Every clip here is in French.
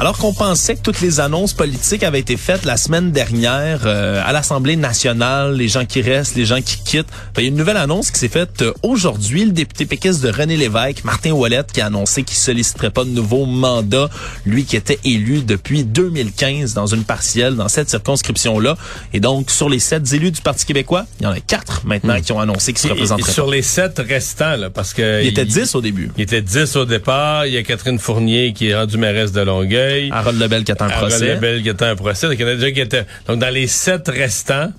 Alors qu'on pensait que toutes les annonces politiques avaient été faites la semaine dernière euh, à l'Assemblée nationale, les gens qui restent, les gens qui quittent, ben, il y a une nouvelle annonce qui s'est faite euh, aujourd'hui. Le député péquiste de René Lévesque, Martin Ouellette, qui a annoncé qu'il solliciterait pas de nouveau mandat, lui qui était élu depuis 2015 dans une partielle dans cette circonscription-là. Et donc, sur les sept élus du Parti québécois, il y en a quatre maintenant Hmm. qui ont annoncé qu'ils se Et- et représenteraient sur pas. les sept restants, là, parce que... Il était 10 au début. Il était 10 au départ. Il y a Catherine Fournier qui est rendue mairesse de Longueuil. Harold Lebel qui attend un Harold procès. Lebel qui était un procès. Donc, il y en a déjà qui étaient... Donc, dans les sept restants,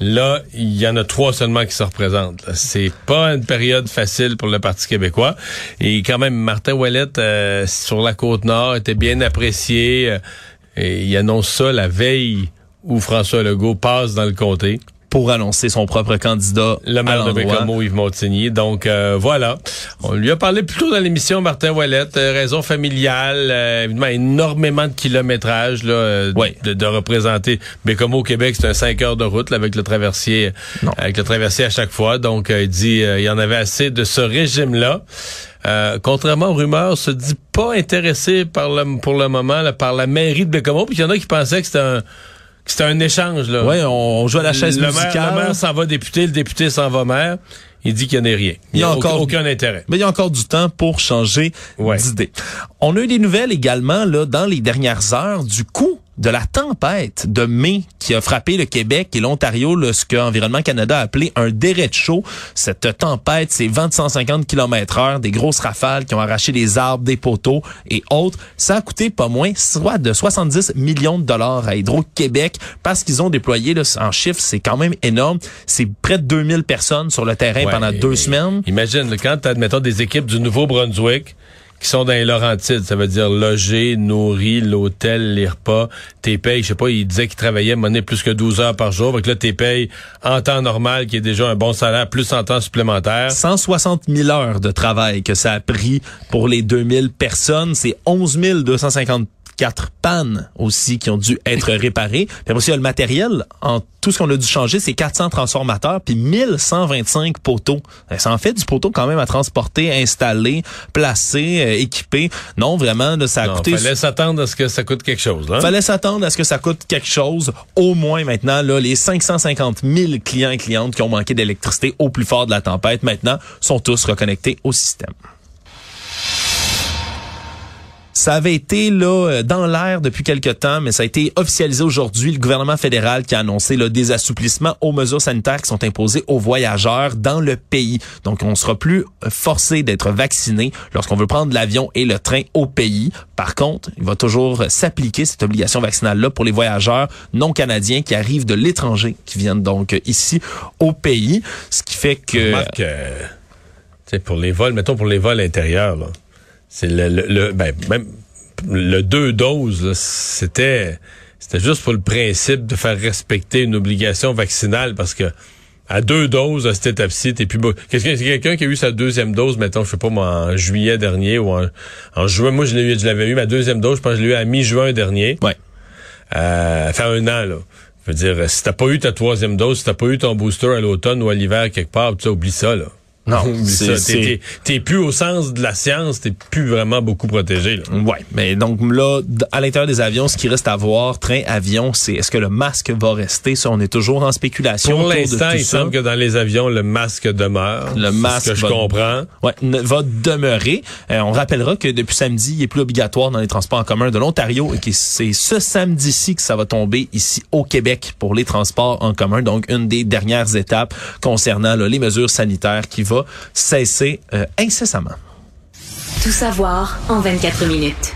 là, il y en a trois seulement qui se représentent. C'est pas une période facile pour le Parti québécois. Et quand même, Martin Ouellette, euh, sur la Côte-Nord, était bien apprécié. euh, et il annonce ça la veille où François Legault passe dans le comté. Pour annoncer son propre candidat Le maire de. Bécamo, Yves Montigny. Donc, euh, voilà. On lui a parlé plus tôt dans l'émission, Martin Ouellette. euh, raison familiale, euh, évidemment, énormément de kilométrage là, euh, de, de représenter Bécamo au Québec. C'est un 5 heures de route là, avec le traversier Non. avec le traversier à chaque fois. Donc, euh, il dit euh, il y en avait assez de ce régime-là. Euh, contrairement aux rumeurs, se dit pas intéressé par le, pour le moment là, par la mairie de Bécamo. Puis il y en a qui pensaient que c'était un c'était un échange. Là. Ouais, on, joue à la chaise le maire, musicale. le maire s'en va député, le député s'en va maire. Il dit qu'il n'y en a rien. Il n'y a, encore aucun intérêt. Mais il y a encore du temps pour changer Ouais. d'idée. On a eu des nouvelles également là dans les dernières heures du coup de la tempête de mai qui a frappé le Québec et l'Ontario, ce que Environnement Canada a appelé un derecho. Cette tempête, c'est vents de 150 km heure, des grosses rafales qui ont arraché des arbres, des poteaux et autres. Ça a coûté pas moins soit de 70 millions de dollars à Hydro-Québec parce qu'ils ont déployé, là, en chiffres, c'est quand même énorme. C'est près de 2000 personnes sur le terrain Ouais, pendant deux semaines. Imagine, quand tu as, mettons, des équipes du Nouveau-Brunswick qui sont dans les Laurentides, ça veut dire loger, nourri, l'hôtel, les repas, t'es payes, je sais pas, il disait qu'il travaillait monnaie plus que 12 heures par jour, donc là t'es payes en temps normal, qui est déjà un bon salaire, plus en temps supplémentaire. 160 000 heures de travail que ça a pris pour les 2000 personnes. C'est 11 254 pannes aussi qui ont dû être réparées. Puis après aussi, il y a le matériel. En tout ce qu'on a dû changer, c'est 400 transformateurs puis 1125 poteaux. Euh, Ça en fait du poteau quand même à transporter, installer, placer, euh, équiper. Non, vraiment, là, ça a Non, coûté... fallait s'attendre à ce que ça coûte quelque chose. Là. Fallait s'attendre à ce que ça coûte quelque chose. Au moins maintenant, là, les 550 000 clients et clientes qui ont manqué d'électricité au plus fort de la tempête, maintenant, sont tous reconnectés au système. Ça avait été là euh, dans l'air depuis quelque temps, mais ça a été officialisé aujourd'hui. Le gouvernement fédéral qui a annoncé là, des assouplissements aux mesures sanitaires qui sont imposées aux voyageurs dans le pays. Donc, on sera plus euh, forcé d'être vacciné lorsqu'on veut prendre l'avion et le train au pays. Par contre, il va toujours s'appliquer cette obligation vaccinale-là pour les voyageurs non canadiens qui arrivent de l'étranger, qui viennent donc euh, ici au pays. Ce qui fait que... Remarque, euh, pour les vols, mettons pour les vols intérieurs, là, c'est le, le, le- ben, même le deux doses, c'était c'était juste pour le principe de faire respecter une obligation vaccinale parce que à deux doses à cette étape-ci, t'es plus beau. Qu'est-ce que c'est quelqu'un qui a eu sa deuxième dose, mettons, je sais pas moi, en juillet dernier ou en, en juin. Moi, je l'ai eu, je l'avais eu ma deuxième dose, je pense que je l'ai eu à mi-juin dernier. Ouais. Euh, fait un an, là. Je veux dire, si t'as pas eu ta troisième dose, si t'as pas eu ton booster à l'automne ou à l'hiver quelque part, tu oublie ça, là. Non. T'es- plus au sens de la science, t'es plus vraiment beaucoup protégé, là. Ouais, mais donc là, à l'intérieur des avions, ce qui reste à voir, train, avion, c'est est-ce que le masque va rester? Ça, on est toujours en spéculation. Pour l'instant, il ça. semble que dans les avions, le masque demeure. Le masque Ce que je comprends. Ouais, ne- va demeurer. Euh, on rappellera que depuis samedi, il est plus obligatoire dans les transports en commun de l'Ontario et que c'est ce samedi-ci que ça va tomber ici au Québec pour les transports en commun. Donc, une des dernières étapes concernant là, les mesures sanitaires qui va cesser euh, incessamment. Tout savoir en 24 minutes.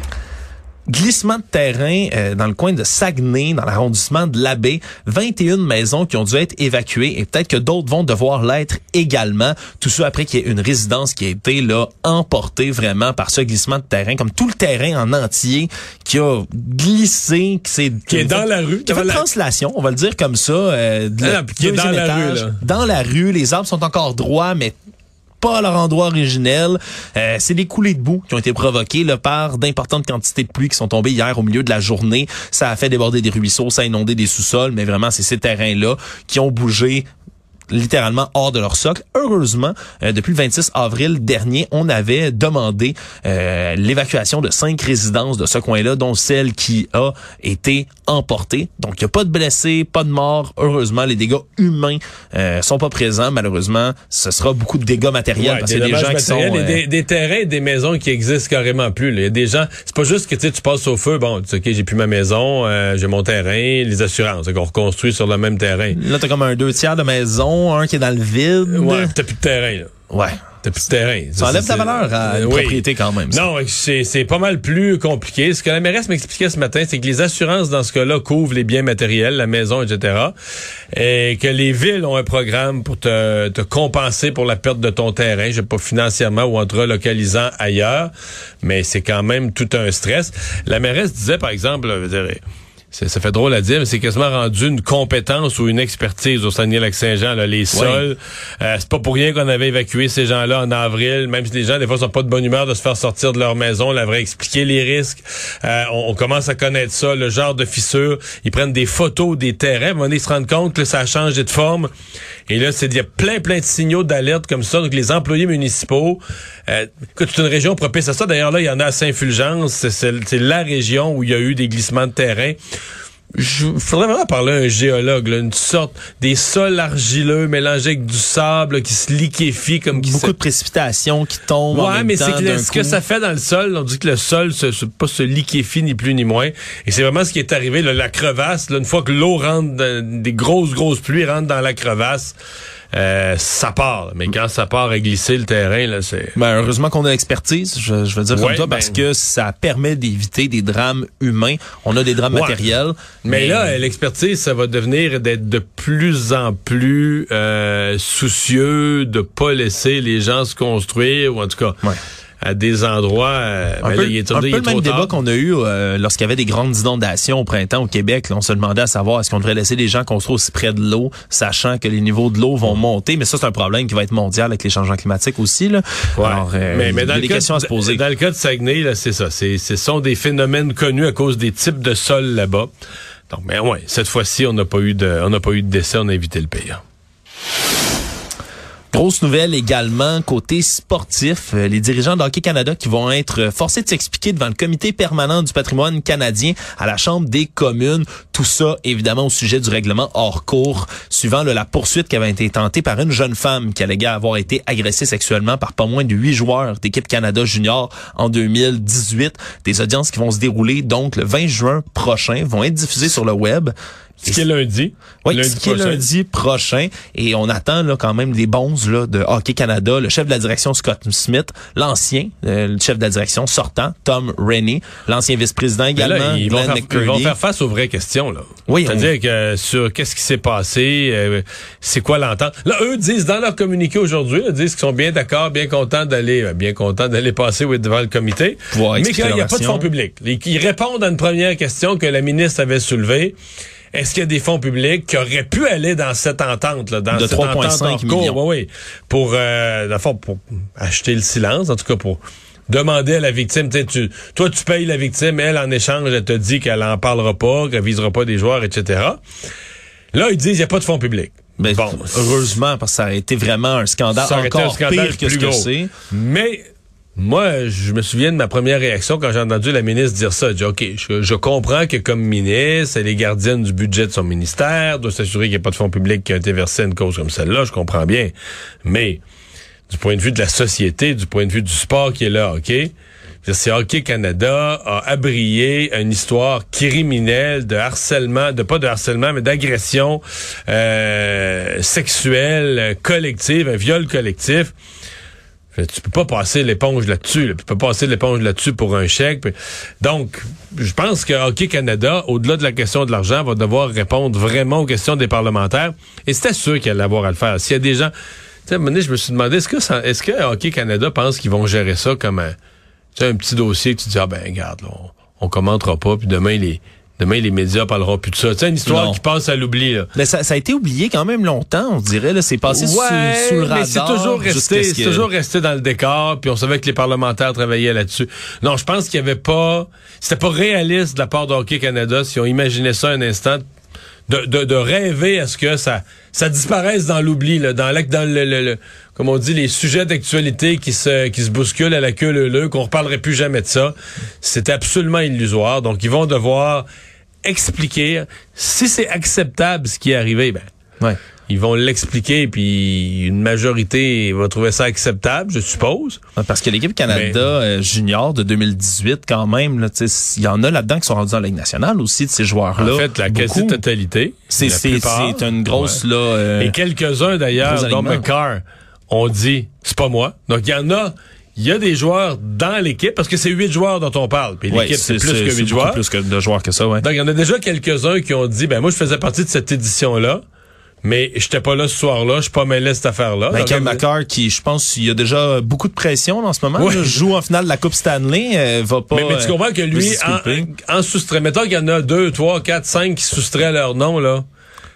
Glissement de terrain euh, dans le coin de Saguenay, dans l'arrondissement de l'Abbé. 21 maisons qui ont dû être évacuées et peut-être que d'autres vont devoir l'être également. Tout ça après qu'il y ait une résidence qui a été là emportée vraiment par ce glissement de terrain, comme tout le terrain en entier qui a glissé, qui, s'est- Qui est dans la rue. qui a fait la- translation, on va le dire comme ça. euh, de Ah non, puis qui est dans la rue, là. Dans la rue, les arbres sont encore droits, mais pas leur endroit originel. Euh, c'est des coulées de boue qui ont été provoquées là, par d'importantes quantités de pluie qui sont tombées hier au milieu de la journée. Ça a fait déborder des ruisseaux, ça a inondé des sous-sols, mais vraiment, c'est ces terrains-là qui ont bougé littéralement hors de leur socle. Heureusement, euh, depuis le 26 avril dernier, on avait demandé euh, l'évacuation de cinq résidences de ce coin-là, dont celle qui a été emportée. Donc, il n'y a pas de blessés, pas de morts. Heureusement, les dégâts humains euh, sont pas présents. Malheureusement, ce sera beaucoup de dégâts matériels parce qu'il y a des gens qui sont... Euh, des, des, terrains, des maisons qui existent carrément plus. Il y a des gens... C'est pas juste que tu passes au feu, bon, tu OK, j'ai plus ma maison, j'ai mon terrain, les assurances, qu'on reconstruit sur le même terrain. Là, t'as comme un deux tiers de maison un qui est dans le vide. Ouais, t'as plus de terrain, là. Ouais. T'as plus de terrain. Ça enlève ta valeur à une propriété quand même. Non, c'est pas mal plus compliqué. Ce que la mairesse m'expliquait ce matin, c'est que les assurances dans ce cas-là couvrent les biens matériels, la maison, etc. Et que les villes ont un programme pour te, te compenser pour la perte de ton terrain, je sais pas financièrement ou en te relocalisant ailleurs, mais c'est quand même tout un stress. La mairesse disait, par exemple, je veux dire, ça fait drôle à dire, mais c'est quasiment rendu une compétence ou une expertise au Saguenay-Lac-Saint-Jean. Les sols, euh, c'est pas pour rien qu'on avait évacué ces gens-là en avril, même si les gens, des fois, sont pas de bonne humeur de se faire sortir de leur maison. On avait expliqué les risques. Euh, on, commence à connaître ça, le genre de fissures. Ils prennent des photos des terrains, mais ils se rendent compte que ça a changé de forme. Et là, c'est il y a plein, plein de signaux d'alerte comme ça. Donc, les employés municipaux, euh, c'est une région propice à ça. D'ailleurs, là, il y en a à Saint-Fulgence. C'est la région où il y a eu des glissements de terrain. Il faudrait vraiment parler à un géologue, une sorte des sols argileux mélangés avec du sable qui se liquéfie comme qui beaucoup de précipitations qui tombent. Ouais, mais c'est ce que ça fait dans le sol. On dit que le sol se, se pas se liquéfie ni plus ni moins. Et c'est vraiment ce qui est arrivé. la crevasse, une fois que l'eau rentre, des grosses grosses pluies rentrent dans la crevasse. Euh, ça part. Mais quand ça part à glisser le terrain, là, c'est. Ben, heureusement qu'on a l'expertise, je, je veux dire comme toi, parce ben- que ça permet d'éviter des drames humains. On a des drames matériels. Mais, là, l'expertise, ça va devenir d'être de plus en plus euh, soucieux de pas laisser les gens se construire, ou en tout cas. Ouais à des endroits. Euh, un, ben peu, il est un peu le même débat qu'on a eu euh, lorsqu'il y avait des grandes inondations au printemps au Québec. Là, on se demandait à savoir est-ce qu'on devrait laisser les gens construire aussi près de l'eau, sachant que les niveaux de l'eau vont monter? Mais ça, c'est un problème qui va être mondial avec les changements climatiques aussi. Là. Alors, euh, mais, mais dans, le des questions à se poser. dans le cas de Saguenay, là, c'est ça. Ce sont des phénomènes connus à cause des types de sols là-bas. Donc, mais ouais, cette fois-ci, on n'a pas eu de, on n'a pas eu de décès, on a évité le pire. Grosse nouvelle également côté sportif, euh, les dirigeants d'Hockey Canada qui vont être forcés de s'expliquer devant le comité permanent du patrimoine canadien à la Chambre des communes. Tout ça évidemment au sujet du règlement hors cours suivant la poursuite qui avait été tentée par une jeune femme qui alléguait avoir été agressée sexuellement par pas moins de huit joueurs d'équipe Canada Junior en 2018. Des audiences qui vont se dérouler donc le 20 juin prochain, vont être diffusées sur le web. Ce qui est lundi. Oui, lundi ce qui est lundi prochain. Et on attend là quand même des bons là, de Hockey Canada, le chef de la direction Scott Smith, l'ancien euh, le chef de la direction sortant Tom Rennie, l'ancien vice-président également. ils, vont faire, ils, vont faire, face aux vraies questions. là. Oui, C'est-à-dire que sur qu'est-ce qui s'est passé, euh, c'est quoi l'entente? Là, eux disent dans leur communiqué aujourd'hui, ils disent qu'ils sont bien d'accord, bien contents d'aller euh, bien contents d'aller passer devant le comité. mais qu'il n'y a pas de fonds publics. Ils répondent à une première question que la ministre avait soulevée est-ce qu'il y a des fonds publics qui auraient pu aller dans cette entente là, dans de 3,5 millions, oui, oui, pour euh, pour acheter le silence, en tout cas pour demander à la victime, tu, toi tu payes la victime, elle en échange, elle te dit qu'elle en parlera pas, qu'elle visera pas des joueurs, etc. Là, ils disent il n'y a pas de fonds publics. Mais bon, heureusement, parce que ça aurait été vraiment un scandale encore pire que ce que c'est. Mais moi, je me souviens de ma première réaction quand j'ai entendu la ministre dire ça. J'ai OK, je, comprends que comme ministre, elle est gardienne du budget de son ministère, doit s'assurer qu'il n'y a pas de fonds publics qui ont été versés à une cause comme celle-là, je comprends bien. Mais, du point de vue de la société, du point de vue du sport qui est là, OK? C'est Hockey Canada a abrié une histoire criminelle de harcèlement, de pas de harcèlement, mais d'agression euh, sexuelle collective, un viol collectif. Tu peux pas passer l'éponge là-dessus. Tu peux pas passer l'éponge là-dessus pour un chèque. Donc, je pense que Hockey Canada, au-delà de la question de l'argent, va devoir répondre vraiment aux questions des parlementaires. Et c'était sûr qu'il allait avoir à le faire. S'il y a des gens... Tu sais, un moment donné, je me suis demandé, est-ce que, est-ce que Hockey Canada pense qu'ils vont gérer ça comme un, un petit dossier que tu dis, ah ben, regarde, on, on commentera pas, puis demain, les Demain, les médias parleront plus de ça. Sais, une histoire Non. qui passe à l'oubli. là. Mais ça, ça a été oublié quand même longtemps, on dirait. Là, c'est passé sous, sous le radar. mais c'est toujours resté, ce c'est que- toujours resté dans le décor, puis on savait que les parlementaires travaillaient là-dessus. Non, je pense qu'il y avait pas, c'était pas réaliste de la part de Hockey Canada si on imaginait ça un instant, de, de, de rêver à ce que ça, ça disparaisse dans l'oubli, là, dans, la- dans le, le- le- comme on dit, les sujets d'actualité qui se, qui se bousculent à la queue leu qu'on reparlerait plus jamais de ça. C'était absolument illusoire. Donc, ils vont devoir expliquer si c'est acceptable ce qui est arrivé. Ben, Ouais. ils vont l'expliquer, puis une majorité va trouver ça acceptable, je suppose. Ouais, Parce que l'équipe Canada Mais- euh, junior de 2018, quand même, il y en a là-dedans qui sont rendus en Ligue nationale aussi, de ces joueurs-là. En fait, la quasi-totalité. C'est une grosse, Ouais. là... euh, Et quelques-uns, d'ailleurs, dont. McCarr, ont dit, c'est pas moi. Donc, il y en a... Il y a des joueurs dans l'équipe, parce que c'est huit joueurs dont on parle. Puis ouais, l'équipe, c'est plus que huit joueurs. plus que de joueurs que ça, ouais. Donc, il y en a déjà quelques-uns qui ont dit, ben moi, je faisais partie de cette édition-là, mais j'étais pas là ce soir-là, je suis pas mêlé à cette affaire-là. Ben, Donc, Kel euh, McCarr, qui, je pense, il y a déjà beaucoup de pression en ce moment, Ouais. là, joue en finale de la Coupe Stanley, euh, va pas... Mais, mais tu euh, comprends que lui, se disculper. en, en soustrait, mettons qu'il y en a deux, trois, quatre, cinq qui soustraient leur nom, là,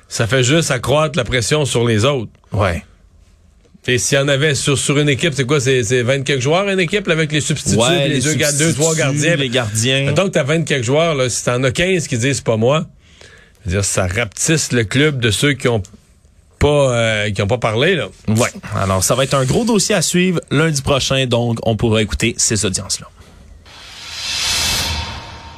ça fait juste accroître la pression sur les autres. Ouais. Et s'il y en avait sur, sur une équipe, c'est quoi, c'est, c'est 20 quelques joueurs une équipe, là, avec les substituts, Ouais, les, deux, ga- deux, substituts, trois gardiens. Les gardiens. Que t'as 20 quelques joueurs, là, si t'en as 15 qui disent c'est pas moi, dire, ça rapetisse le club de ceux qui ont pas, euh, qui ont pas parlé, là. Ouais. Alors, ça va être un gros dossier à suivre lundi prochain, donc on pourra écouter ces audiences-là.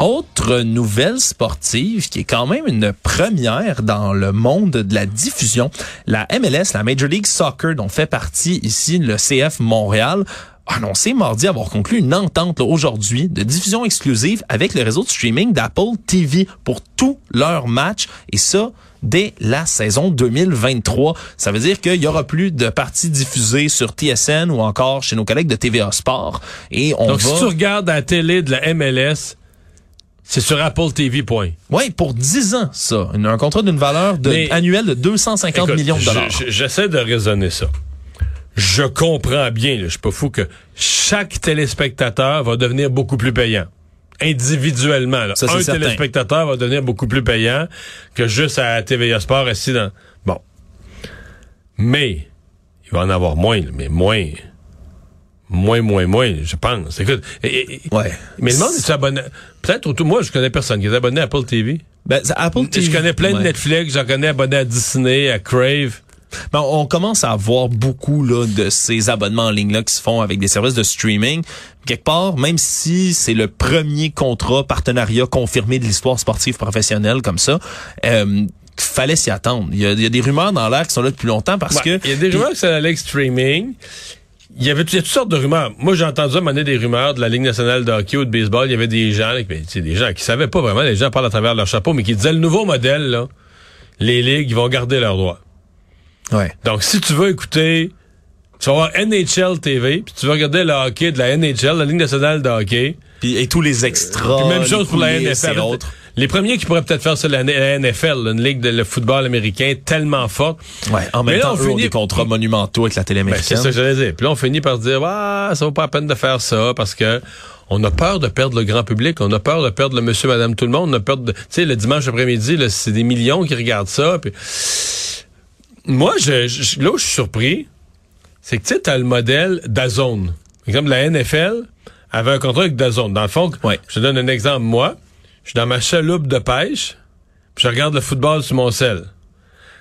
Autre nouvelle sportive qui est quand même une première dans le monde de la diffusion, la MLS, la Major League Soccer, dont fait partie ici le CF Montréal, a annoncé mardi avoir conclu une entente aujourd'hui de diffusion exclusive avec le réseau de streaming d'Apple TV pour tous leurs matchs et ça dès la saison 2023. Ça veut dire qu'il y aura plus de parties diffusées sur TSN ou encore chez nos collègues de TVA Sport et on Donc, va si tu regardes à la télé de la MLS, c'est sur Apple TV, point. Ouais, pour 10 ans, ça. Un contrat d'une valeur de, Mais- annuelle de 250 Écoute, millions de dollars. je- J'essaie de raisonner ça. Je comprends bien, là, je suis pas fou que chaque téléspectateur va devenir beaucoup plus payant. Individuellement. là. Ça, Un certain. téléspectateur va devenir beaucoup plus payant que juste à TVA Sport assis dans... Bon. Mais, il va en avoir moins, là, mais moins... Moins, moins, moins, je pense. Écoute, et- et- Ouais. mais le monde est abonné... Peut-être autour... Moi, je connais personne qui est abonné à Apple TV. Ben, Apple TV. Je connais plein de. Netflix, j'en connais abonnés à Disney, à Crave. Ben, on commence à avoir beaucoup là, de ces abonnements en ligne là qui se font avec des services de streaming. Quelque part, même si c'est le premier contrat partenariat confirmé de l'histoire sportive professionnelle comme ça, euh, fallait s'y attendre. Il y, a, il y a des rumeurs dans l'air qui sont là depuis longtemps parce Ouais, que Il y a des rumeurs que la Ligue streaming. Il y avait il y a toutes sortes de rumeurs? Moi, j'ai entendu à un moment donné des rumeurs de la Ligue nationale de hockey ou de baseball. Il y avait des gens, ben, sais, des gens qui savaient pas vraiment, les gens parlent à travers leur chapeau, mais qui disaient le nouveau modèle, là, les ligues, ils vont garder leurs droits. ouais. Donc, si tu veux écouter, tu vas avoir NHL TV, puis tu veux regarder le hockey de la NHL, la Ligue nationale de hockey. Puis, et tous les extras. Puis même chose pour la NFL. Les premiers qui pourraient peut-être faire ça, la, la NFL, là, une ligue de le football américain tellement forte. Ouais, en Mais même là, temps, on eux ont finit- des contrats monumentaux avec la télé Ben, c'est américaine. ça que j'allais dire. Puis là, on finit par se dire, ah, ça vaut pas la peine de faire ça parce que on a peur de perdre le grand public, on a peur de perdre le monsieur, madame, tout le monde, on a peur de, tu sais, le dimanche après-midi, là, c'est des millions qui regardent ça. Puis... Moi, je, je- là où je suis surpris, c'est que tu sais, t'as le modèle d'Azone. Par exemple, la NFL avait un contrat avec Dazone. Dans le fond, Ouais. je te donne un exemple. Moi, je suis dans ma chaloupe de pêche, puis je regarde le football sur mon sel.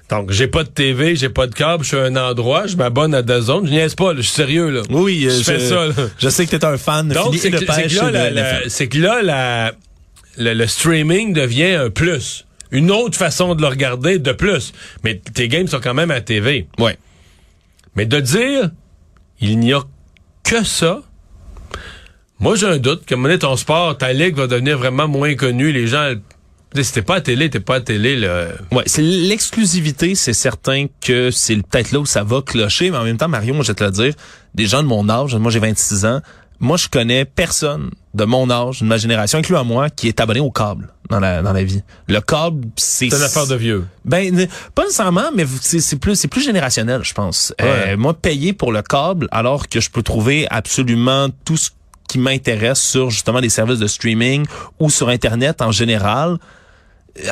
Donc, j'ai pas de TV, j'ai pas de câble, je suis à un endroit, je m'abonne à Dazone. Je niaise pas, là, je suis sérieux, là. Oui, je, euh, fais ça, là. Je sais que t'es un fan Donc, fini c'est de que, c'est pêche que là, de la- NFL. la- c'est que là, la- le, le streaming devient un plus. Une autre façon de le regarder de plus. Mais tes games sont quand même à TV. Ouais. Mais de dire, il n'y a que ça, moi j'ai un doute. On est ton sport, ta ligue va devenir vraiment moins connue. Les gens, t'es pas à télé, t'es pas à télé, là. Ouais, c'est l'exclusivité, c'est certain que c'est peut-être là où ça va clocher, mais en même temps, Marion, je vais te le dire, des gens de mon âge, moi j'ai 26 ans, moi je connais personne de mon âge, de ma génération, incluant moi, qui est abonné au câble dans la dans la vie. Le câble, c'est C'est une affaire de vieux. ben pas nécessairement, mais c'est c'est plus c'est plus générationnel, je pense. Ouais. Euh, moi, payer pour le câble, alors que je peux trouver absolument tout ce qui m'intéresse sur justement des services de streaming ou sur Internet en général.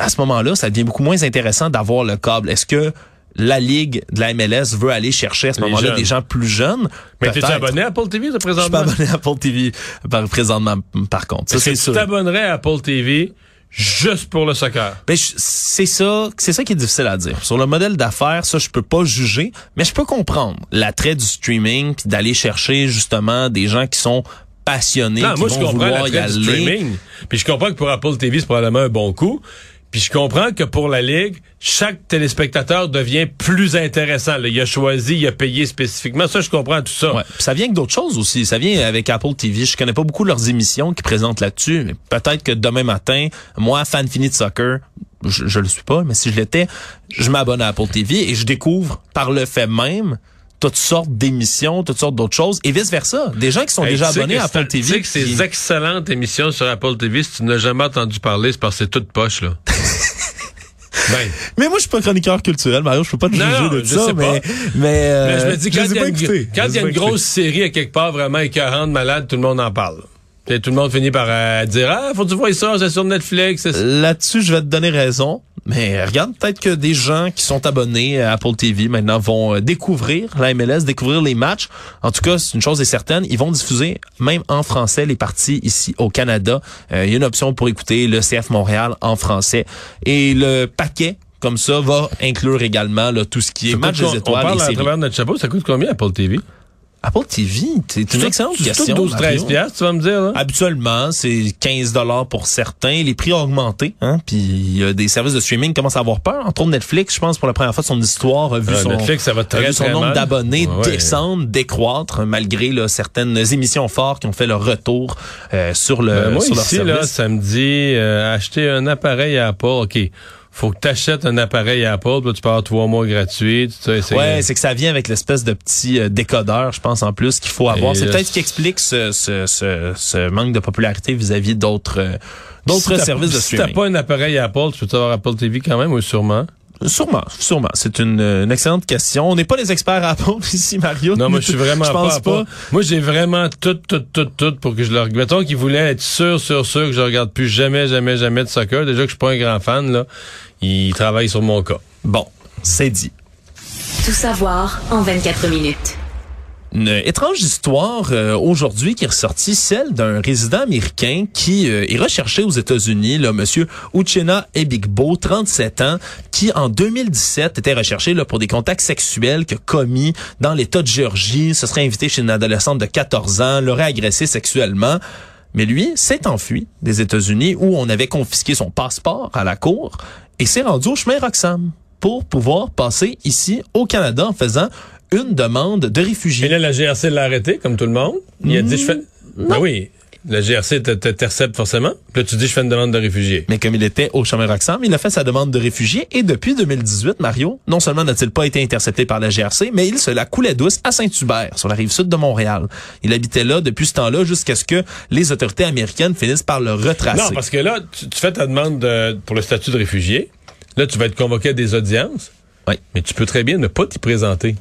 à ce moment-là, ça devient beaucoup moins intéressant d'avoir le câble. Est-ce que la Ligue de la MLS veut aller chercher à ce moment-là des gens plus jeunes? Mais Peut-être. abonné à Apple TV de Je suis pas présentement? abonné à Apple TV par, présentement, par contre. Est-ce que tu t'abonnerais à Apple TV juste pour le soccer? Ben, c'est ça, c'est ça qui est difficile à dire. Sur le modèle d'affaires, ça, je peux pas juger, mais je peux comprendre l'attrait du streaming puis d'aller chercher justement des gens qui sont passionnés, Non, qui moi, je comprends vouloir y aller. streaming. Puis je comprends que pour Apple TV, c'est probablement un bon coup. Puis je comprends que pour la Ligue, chaque téléspectateur devient plus intéressant. là. Il a choisi, il a payé spécifiquement. Ça, je comprends tout ça. Ouais. Puis ça vient avec d'autres choses aussi. Ça vient avec Apple TV. Je connais pas beaucoup leurs émissions qui présentent là-dessus. mais Peut-être que demain matin, moi, fan fini de soccer, je, je le suis pas, mais si je l'étais, je m'abonne à Apple TV et je découvre par le fait même toutes sortes d'émissions, toutes sortes d'autres choses et vice versa. Des gens qui sont Hey, déjà abonnés que à Apple TV. Tu sais que ces qui- excellentes émissions sur Apple TV, si tu n'as jamais entendu parler, c'est parce que c'est toute poche, là. ben, Mais moi, je suis pas chroniqueur culturel, Mario. Je peux pas te juger non, de je ça, sais mais, pas. mais, euh, mais je me dis, je quand il y a une, quand y a grosse série à quelque part vraiment écœurante, malade, tout le monde en parle. Puis tout le monde finit par euh, dire Ah, faut que tu vois ça, c'est sur Netflix. Là-dessus, je vais te donner raison. Mais regarde, peut-être que des gens qui sont abonnés à Apple TV maintenant vont euh, découvrir la MLS, découvrir les matchs. En tout cas, c'est une chose est certaine, ils vont diffuser même en français les parties ici au Canada. Euh, il y a une option pour écouter le CF Montréal en français. Et le paquet, comme ça, va inclure également là, tout ce qui est match des on étoiles et parle à travers notre chapeau, ça coûte combien Apple TV? Apple TV, c'est une excellente C'est question. 12 13 Mario. piastres, tu vas me dire là? Habituellement, c'est 15 dollars pour certains. Les prix ont augmenté, hein. Puis il y a des services de streaming qui commencent à avoir peur. Entre autres, Netflix, je pense pour la première fois de son histoire, a vu son, Netflix, ça va a très, vu son très nombre d'abonnés Ouais, ouais. descendre, décroître, malgré là, certaines émissions fortes qui ont fait leur retour euh, sur le Ben, moi, sur leur ici, là, service. ça me dit euh, acheter un appareil à Apple. OK. Faut que tu achètes un appareil Apple, puis tu peux avoir trois mois gratuits. c'est- Ouais, c'est que ça vient avec l'espèce de petit euh, décodeur, je pense, en plus, qu'il faut avoir. C'est peut-être ce qui explique ce, ce, ce, ce manque de popularité vis-à-vis d'autres euh, d'autres Si services de Si streaming. t'as pas un appareil Apple, tu peux avoir Apple TV quand même, ou sûrement? Sûrement, sûrement. C'est une, une excellente question. On n'est pas les experts à Apple ici, Mario. Non, moi, je suis vraiment je pense pas. Moi, j'ai vraiment tout, tout, tout, tout pour que je le regarde. Mettons qu'il voulait être sûr, sûr, sûr que je regarde plus jamais, jamais, jamais de soccer. Déjà que je suis pas un grand fan, là. Il travaille sur mon cas. Bon, c'est dit. Tout savoir en 24 minutes. Une étrange histoire euh, aujourd'hui qui est ressortie, celle d'un résident américain qui euh, est recherché aux États-Unis, là, Monsieur Uchenna Ebigbo, 37 ans, qui en 2017 était recherché pour des contacts sexuels a commis dans l'État de Géorgie. Se serait invité chez une adolescente de 14 ans, l'aurait agressé sexuellement. Mais lui s'est enfui des États-Unis où on avait confisqué son passeport à la cour et s'est rendu au chemin Roxham pour pouvoir passer ici au Canada en faisant une demande de réfugié. Et là, la GRC l'a arrêté, comme tout le monde. Il a dit, je fais... Ben oui. La GRC t'intercepte forcément. Puis là, tu dis, je fais une demande de réfugié. Mais comme il était au chemin Roxham, il a fait sa demande de réfugié et depuis 2018, Mario, non seulement n'a-t-il pas été intercepté par la GRC, mais il se la coulait douce à Saint-Hubert, sur la rive sud de Montréal. Il habitait là depuis ce temps-là jusqu'à ce que les autorités américaines finissent par le retracer. Non, parce que là, tu, tu fais ta demande de- pour le statut de réfugié. Là, tu vas être convoqué à des audiences. Oui. Mais tu peux très bien ne pas t'y présenter.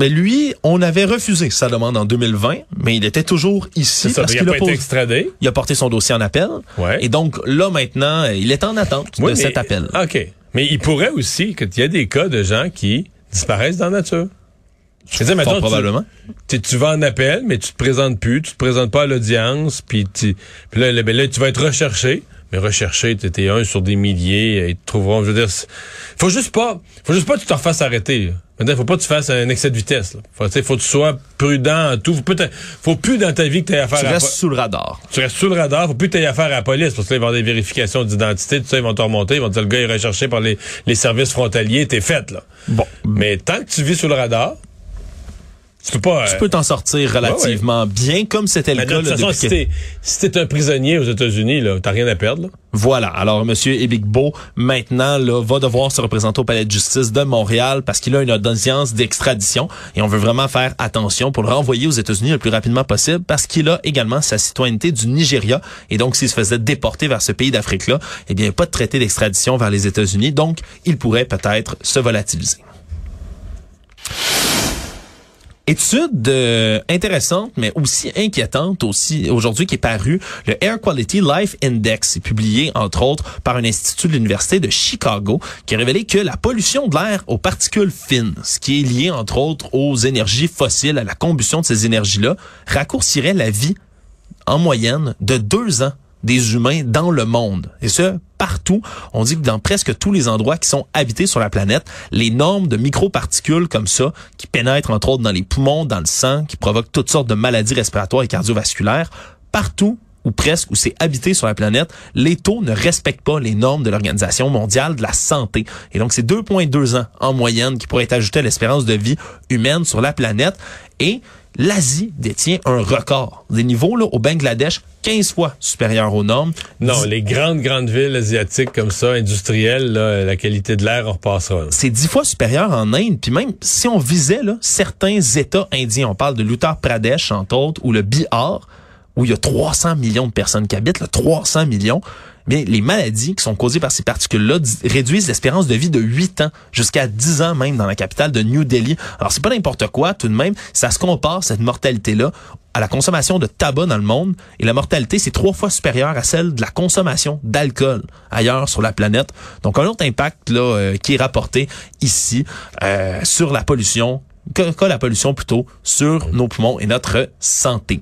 Mais lui, on avait refusé sa demande en 2020, mais il était toujours ici ça, parce qu'il a, pas été posé- extradé? il a porté son dossier en appel. Ouais. Et donc là maintenant, il est en attente Oui, de mais- cet appel. OK. Mais il pourrait aussi qu'il y a des cas de gens qui disparaissent dans la nature. Je veux dire, mettons, probablement. Tu, tu vas en appel, mais tu te présentes plus, tu te présentes pas à l'audience, puis tu- puis là, là, ben là, tu vas être recherché. Mais recherché, t'es t'es un sur des milliers, ils te trouveront. Je veux dire, faut juste pas, faut juste pas que tu te refasses arrêter. là. Maintenant, faut pas que tu fasses un excès de vitesse. Là. Faut, tu sais, faut que tu sois prudent en tout. Faut, faut plus dans ta vie que tu aies affaire Tu à la restes sous le radar. tu restes sous le radar, faut plus que tu affaire à la police, parce que là, ils vont avoir des vérifications d'identité, tout ça, ils vont te remonter, ils vont te dire, le gars est recherché par les, les services frontaliers, t'es fait, là. Bon. Mais tant que tu vis sous le radar, tu peux pas... Tu euh, peux t'en sortir relativement bien, comme c'était le mais de cas. toute façon, si t'es si un prisonnier aux États-Unis, là, t'as rien à perdre. Là. Voilà. Alors, Monsieur Ebigbo, maintenant, là, va devoir se représenter au Palais de justice de Montréal parce qu'il a une audience d'extradition et on veut vraiment faire attention pour le renvoyer aux États-Unis le plus rapidement possible parce qu'il a également sa citoyenneté du Nigeria et donc s'il se faisait déporter vers ce pays d'Afrique-là, eh bien, pas de traité d'extradition vers les États-Unis, donc il pourrait peut-être se volatiliser. Étude euh, intéressante, mais aussi inquiétante aussi aujourd'hui qui est parue, le Air Quality Life Index, publié entre autres par un institut de l'université de Chicago, qui a révélé que la pollution de l'air aux particules fines, ce qui est lié entre autres aux énergies fossiles, à la combustion de ces énergies-là, raccourcirait la vie en moyenne de deux ans des humains dans le monde. Et ce, partout. On dit que dans presque tous les endroits qui sont habités sur la planète, les normes de microparticules comme ça, qui pénètrent entre autres dans les poumons, dans le sang, qui provoquent toutes sortes de maladies respiratoires et cardiovasculaires, partout ou presque où c'est habité sur la planète, les taux ne respectent pas les normes de l'Organisation mondiale de la santé. Et donc, c'est 2,2 ans en moyenne qui pourrait être à l'espérance de vie humaine sur la planète. Et l'Asie détient un record. Des niveaux là, au Bangladesh 15 fois supérieurs aux normes. Non, les grandes, grandes villes asiatiques comme ça, industrielles, là, la qualité de l'air repassera. C'est 10 fois supérieur en Inde. Puis même si on visait là, certains États indiens, on parle de l'Uttar Pradesh, entre autres, ou le Bihar, où il y a 300 millions de personnes qui habitent, là, 300 millions, bien, les maladies qui sont causées par ces particules-là réduisent l'espérance de vie de 8 ans jusqu'à 10 ans même dans la capitale de New Delhi. Alors, c'est pas n'importe quoi, tout de même. Ça se compare, cette mortalité-là, à la consommation de tabac dans le monde. Et la mortalité, c'est trois fois supérieure à celle de la consommation d'alcool ailleurs sur la planète. Donc, un autre impact là euh, qui est rapporté ici euh, sur la pollution, que, que la pollution plutôt, sur nos poumons et notre santé.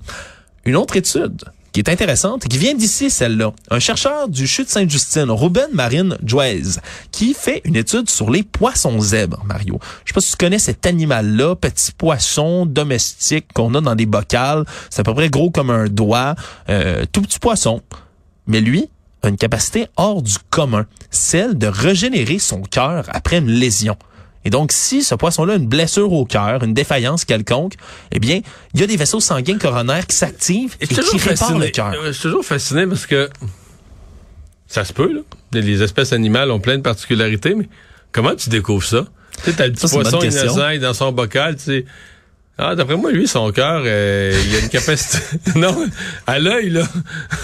Une autre étude qui est intéressante, qui vient d'ici, celle-là. Un chercheur du CHU de Sainte-Justine, Ruben Marine Joez, qui fait une étude sur les poissons zèbres, Mario. Je sais pas si tu connais cet animal-là, petit poisson domestique qu'on a dans des bocals. C'est à peu près gros comme un doigt, euh, tout petit poisson. Mais lui a une capacité hors du commun, celle de régénérer son cœur après une lésion. Et donc, si ce poisson-là a une blessure au cœur, une défaillance quelconque, eh bien, il y a des vaisseaux sanguins coronaires qui s'activent et, qui réparent le cœur. Je suis toujours fasciné parce que ça se peut, là. Les espèces animales ont plein de particularités, mais comment tu découvres ça? Tu sais, t'as le petit poisson innocent dans son bocal, tu sais. Ah, d'après moi, lui, son cœur, euh, il a une capacité... non, à l'œil, là...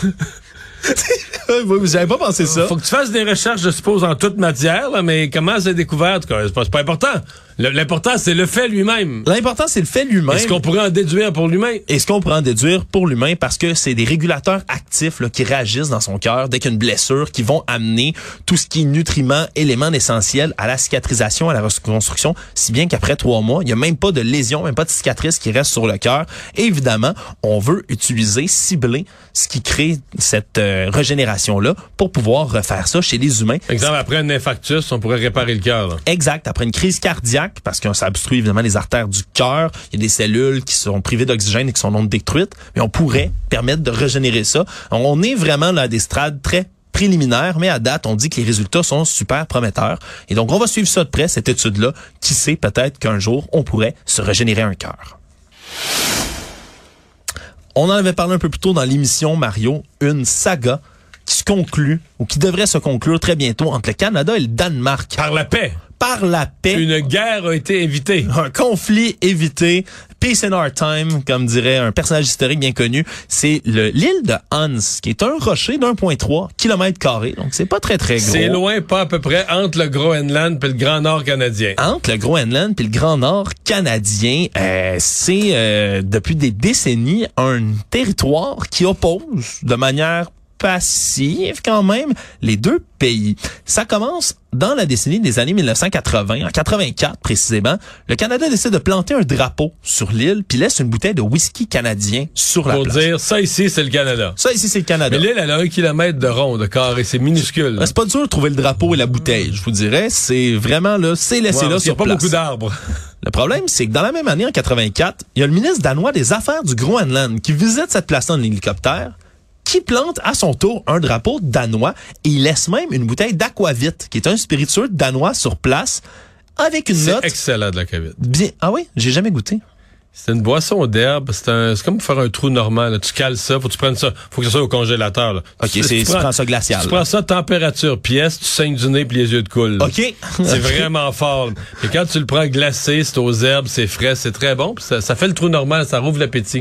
Vous n'avez pas pensé ça? Faut que tu fasses des recherches, je suppose, en toute matière, là, mais comment c'est découvert? C'est pas important. L'important, c'est le fait lui-même. L'important, c'est le fait lui-même. Est-ce qu'on pourrait en déduire pour l'humain? Est-ce qu'on pourrait en déduire pour l'humain? Parce que c'est des régulateurs actifs là, qui réagissent dans son cœur dès qu'il y a une blessure, qui vont amener tout ce qui est nutriments, éléments essentiels à la cicatrisation, à la reconstruction, si bien qu'après trois mois, il n'y a même pas de lésion, même pas de cicatrice qui reste sur le cœur. Évidemment, on veut utiliser, cibler ce qui crée cette euh, régénération-là pour pouvoir refaire ça chez les humains. Exemple, après un infarctus, on pourrait réparer le cœur. Exact. Après une crise cardiaque, parce que ça obstrue évidemment les artères du cœur. Il y a des cellules qui sont privées d'oxygène et qui sont non détruites, mais on pourrait permettre de régénérer ça. On est vraiment là à des strades très préliminaires, mais à date, on dit que les résultats sont super prometteurs. Et donc, on va suivre ça de près, cette étude-là. Qui sait, peut-être qu'un jour, on pourrait se régénérer un cœur. On en avait parlé un peu plus tôt dans l'émission, Mario, une saga qui se conclut, ou qui devrait se conclure très bientôt entre le Canada et le Danemark. Par la paix par la paix. Une guerre a été évitée. Un conflit évité. Peace in our time, comme dirait un personnage historique bien connu. C'est l'île de Hans, qui est un rocher d'1.3 km carré. Donc, c'est pas très, très gros. C'est loin, pas à peu près, entre le Groenland et le Grand Nord canadien. Entre le Groenland et le Grand Nord canadien, euh, c'est euh, depuis des décennies un territoire qui oppose de manière passive quand même les deux pays. Ça commence dans la décennie des années 1980, en 84 précisément. Le Canada décide de planter un drapeau sur l'île puis laisse une bouteille de whisky canadien sur la Pour dire, ça ici, c'est le Canada. Ça ici, c'est le Canada. Mais l'île, elle a un kilomètre de rond, de carré. C'est minuscule. C'est pas dur de trouver le drapeau et la bouteille, je vous dirais. C'est vraiment là, c'est laissé là sur Il n'y a pas beaucoup d'arbres. Le problème, c'est que dans la même année, en 84, il y a le ministre danois des Affaires du Groenland qui visite cette place-là en hélicoptère qui plante à son tour un drapeau danois et il laisse même une bouteille d'aquavit, qui est un spiritueux danois sur place, avec une note. C'est excellent de l'aquavit. Bien. Ah oui? J'ai jamais goûté. C'est une boisson d'herbe. C'est comme pour faire un trou normal. Tu cales ça, faut que tu prennes ça. Faut que ça soit au congélateur. Là. OK, c'est tu, prends, ça glacial. Tu prends ça température pièce, tu saignes du nez puis les yeux de coule. OK. C'est vraiment fort. Et quand tu le prends glacé, c'est aux herbes, c'est frais, c'est très bon. ça, ça fait le trou normal, ça rouvre l'appétit.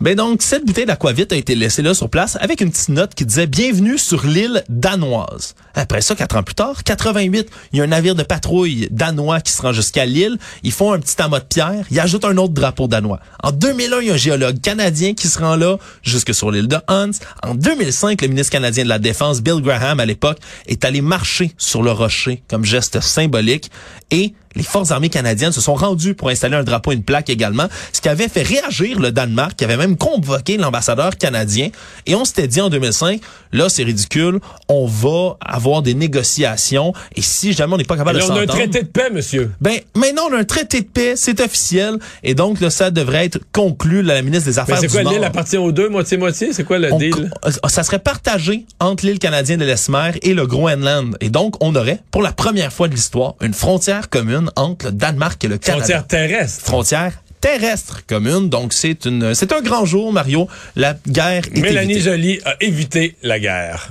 Ben donc, cette bouteille d'aquavit a été laissée là sur place avec une petite note qui disait Bienvenue sur l'île danoise. Après ça, quatre ans plus tard, 88, il y a un navire de patrouille danois qui se rend jusqu'à l'île. Ils font un petit amas de pierre. Ils ajoutent un autre drapeau danois. En 2001, il y a un géologue canadien qui se rend là jusque sur l'île de Hans. En 2005, le ministre canadien de la Défense, Bill Graham, à l'époque, est allé marcher sur le rocher comme geste symbolique. Et les forces armées canadiennes se sont rendues pour installer un drapeau et une plaque également, ce qui avait fait réagir le Danemark, qui avait même convoqué l'ambassadeur canadien. Et on s'était dit en 2005, là c'est ridicule, on va avoir des négociations et si jamais on n'est pas capable là, de on a un s'entendre... traité de paix, monsieur. Ben, maintenant, on a un traité de paix, c'est officiel, et donc, là, ça devrait être conclu, là, la ministre des Mais Affaires c'est du quoi, Nord. l'île appartient aux deux, moitié-moitié? C'est quoi le On- deal? euh, ça serait partagé entre l'île canadienne de l'Esmer et le Groenland. Et donc, on aurait, pour la première fois de l'histoire, une frontière commune entre le Danemark et le Canada. Frontière terrestre. Frontière terrestre commune. Donc, c'est une, c'est un grand jour, Mario. La guerre est Mélanie évitée. Joly a évité la guerre.